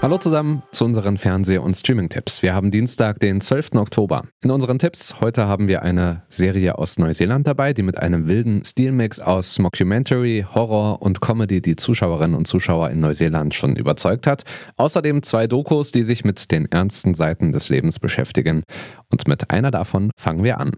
Hallo zusammen zu unseren Fernseh- und Streaming-Tipps. Wir haben Dienstag, den 12. Oktober. In unseren Tipps heute haben wir eine Serie aus Neuseeland dabei, die mit einem wilden Stilmix aus Mockumentary, Horror und Comedy die Zuschauerinnen und Zuschauer in Neuseeland schon überzeugt hat. Außerdem zwei Dokus, die sich mit den ernsten Seiten des Lebens beschäftigen. Und mit einer davon fangen wir an.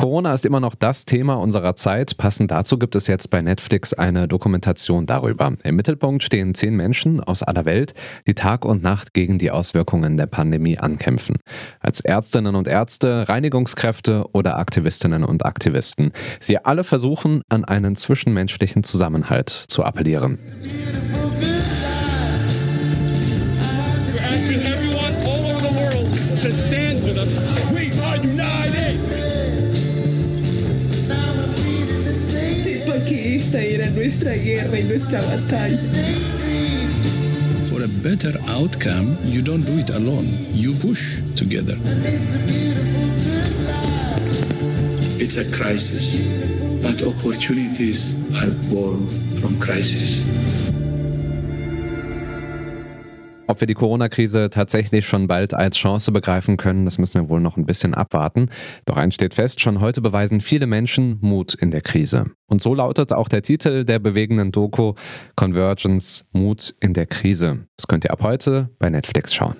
Corona ist immer noch das Thema unserer Zeit. Passend dazu gibt es jetzt bei Netflix eine Dokumentation darüber. Im Mittelpunkt stehen zehn Menschen aus aller Welt, die Tag und Nacht gegen die Auswirkungen der Pandemie ankämpfen. Als Ärztinnen und Ärzte, Reinigungskräfte oder Aktivistinnen und Aktivisten. Sie alle versuchen, an einen zwischenmenschlichen Zusammenhalt zu appellieren. Nuestra guerra y nuestra batalla. For a better outcome, you don't do it alone. You push together. It's a crisis, but opportunities are born from crisis. Ob wir die Corona-Krise tatsächlich schon bald als Chance begreifen können, das müssen wir wohl noch ein bisschen abwarten. Doch eins steht fest, schon heute beweisen viele Menschen Mut in der Krise. Und so lautet auch der Titel der bewegenden Doku Convergence Mut in der Krise. Das könnt ihr ab heute bei Netflix schauen.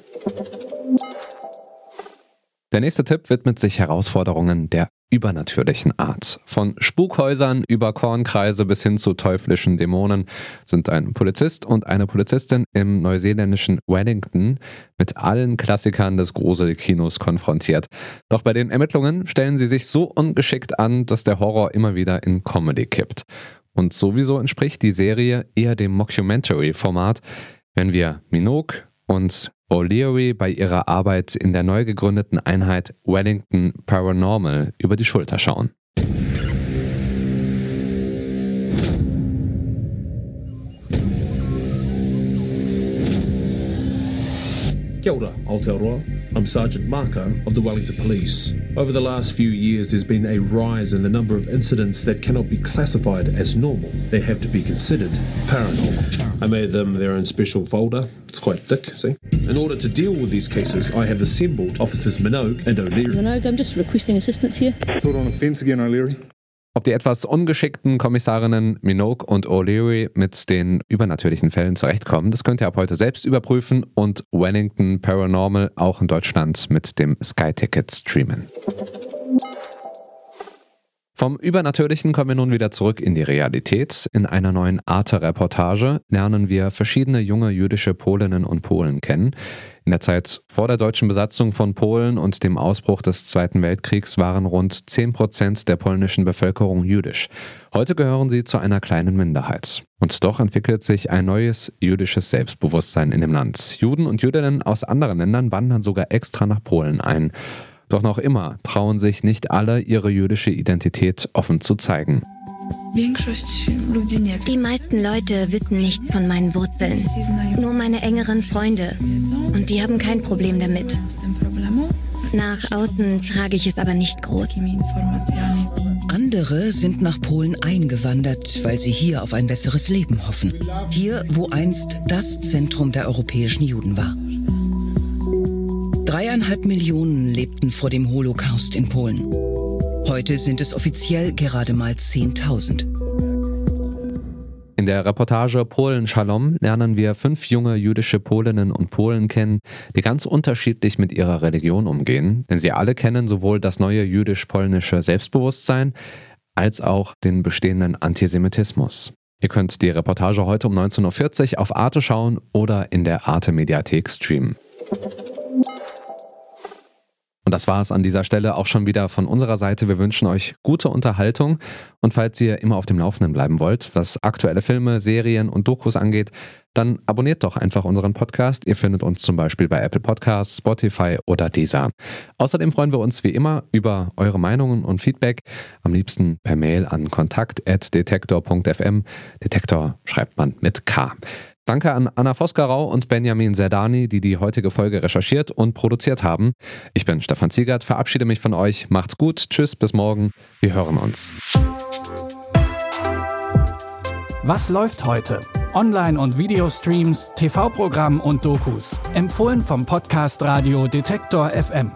Der nächste Tipp widmet sich Herausforderungen der übernatürlichen Art. Von Spukhäusern über Kornkreise bis hin zu teuflischen Dämonen sind ein Polizist und eine Polizistin im neuseeländischen Wellington mit allen Klassikern des Gruselkinos konfrontiert. Doch bei den Ermittlungen stellen sie sich so ungeschickt an, dass der Horror immer wieder in Comedy kippt. Und sowieso entspricht die Serie eher dem Mockumentary-Format, wenn wir Minogue und O'Leary bei ihrer Arbeit in der neu gegründeten Einheit Wellington Paranormal über die Schulter schauen. Kia ora, Aotearoa. I'm Sergeant Marco of the Wellington Police. Over the last few years, there's been a rise in the number of incidents that cannot be classified as normal. They have to be considered paranormal. I made them their own special folder. It's quite thick, see? In order to deal with these cases, I have assembled Officers Minogue and O'Leary. Minogue, I'm just requesting assistance here. Put on a fence again, O'Leary. Ob die etwas ungeschickten Kommissarinnen Minogue und O'Leary mit den übernatürlichen Fällen zurechtkommen, das könnt ihr ab heute selbst überprüfen und Wellington Paranormal auch in Deutschland mit dem Sky Ticket streamen. Vom Übernatürlichen kommen wir nun wieder zurück in die Realität. In einer neuen Arte-Reportage lernen wir verschiedene junge jüdische Polinnen und Polen kennen. In der Zeit vor der deutschen Besatzung von Polen und dem Ausbruch des Zweiten Weltkriegs waren rund 10 Prozent der polnischen Bevölkerung jüdisch. Heute gehören sie zu einer kleinen Minderheit. Und doch entwickelt sich ein neues jüdisches Selbstbewusstsein in dem Land. Juden und Jüdinnen aus anderen Ländern wandern sogar extra nach Polen ein. Doch noch immer trauen sich nicht alle, ihre jüdische Identität offen zu zeigen. Die meisten Leute wissen nichts von meinen Wurzeln. Nur meine engeren Freunde. Und die haben kein Problem damit. Nach außen trage ich es aber nicht groß. Andere sind nach Polen eingewandert, weil sie hier auf ein besseres Leben hoffen. Hier, wo einst das Zentrum der europäischen Juden war. Dreieinhalb Millionen lebten vor dem Holocaust in Polen. Heute sind es offiziell gerade mal 10.000. In der Reportage Polen Shalom lernen wir fünf junge jüdische Polinnen und Polen kennen, die ganz unterschiedlich mit ihrer Religion umgehen, denn sie alle kennen sowohl das neue jüdisch-polnische Selbstbewusstsein als auch den bestehenden Antisemitismus. Ihr könnt die Reportage heute um 19.40 Uhr auf Arte schauen oder in der Arte Mediathek streamen. Und das war es an dieser Stelle auch schon wieder von unserer Seite. Wir wünschen euch gute Unterhaltung und falls ihr immer auf dem Laufenden bleiben wollt, was aktuelle Filme, Serien und Dokus angeht, dann abonniert doch einfach unseren Podcast. Ihr findet uns zum Beispiel bei Apple Podcasts, Spotify oder Deezer. Außerdem freuen wir uns wie immer über eure Meinungen und Feedback. Am liebsten per Mail an kontakt.detektor.fm. Detektor schreibt man mit K. Danke an Anna Voskarau und Benjamin Serdani, die die heutige Folge recherchiert und produziert haben. Ich bin Stefan Ziegert, verabschiede mich von euch. Macht's gut, tschüss, bis morgen. Wir hören uns. Was läuft heute? Online- und Videostreams, TV-Programm und Dokus. Empfohlen vom Podcast Radio Detektor FM.